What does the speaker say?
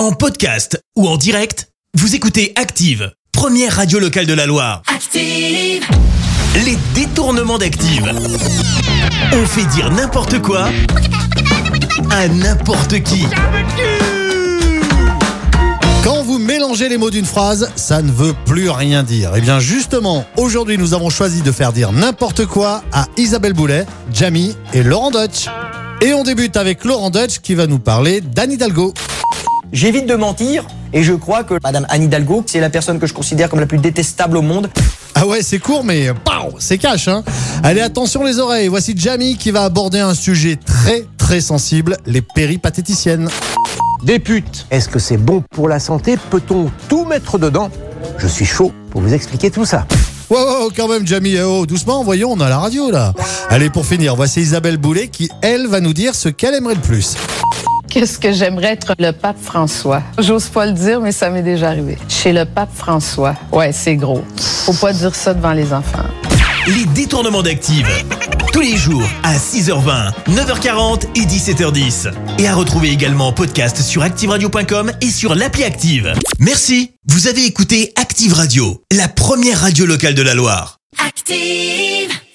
En podcast ou en direct, vous écoutez Active, première radio locale de la Loire. Active, Les détournements d'Active. On fait dire n'importe quoi à n'importe qui. Quand vous mélangez les mots d'une phrase, ça ne veut plus rien dire. Et bien justement, aujourd'hui nous avons choisi de faire dire n'importe quoi à Isabelle Boulet, Jamie et Laurent Dutch. Et on débute avec Laurent Dutch qui va nous parler d'Anne Hidalgo. J'évite de mentir et je crois que Madame Anne Hidalgo, c'est la personne que je considère comme la plus détestable au monde. Ah ouais, c'est court mais pow, c'est cash hein. Allez, attention les oreilles. Voici Jamie qui va aborder un sujet très très sensible, les péripatéticiennes. Des putes. Est-ce que c'est bon pour la santé? Peut-on tout mettre dedans? Je suis chaud pour vous expliquer tout ça. Wow, wow, quand même Jamie, eh oh, doucement, voyons, on a la radio là. Allez, pour finir, voici Isabelle Boulet qui, elle, va nous dire ce qu'elle aimerait le plus. Qu'est-ce que j'aimerais être le pape François? J'ose pas le dire, mais ça m'est déjà arrivé. Chez le pape François. Ouais, c'est gros. Faut pas dire ça devant les enfants. Les détournements d'Active. Tous les jours à 6h20, 9h40 et 17h10. Et à retrouver également en podcast sur ActiveRadio.com et sur l'appli Active. Merci. Vous avez écouté Active Radio, la première radio locale de la Loire. active.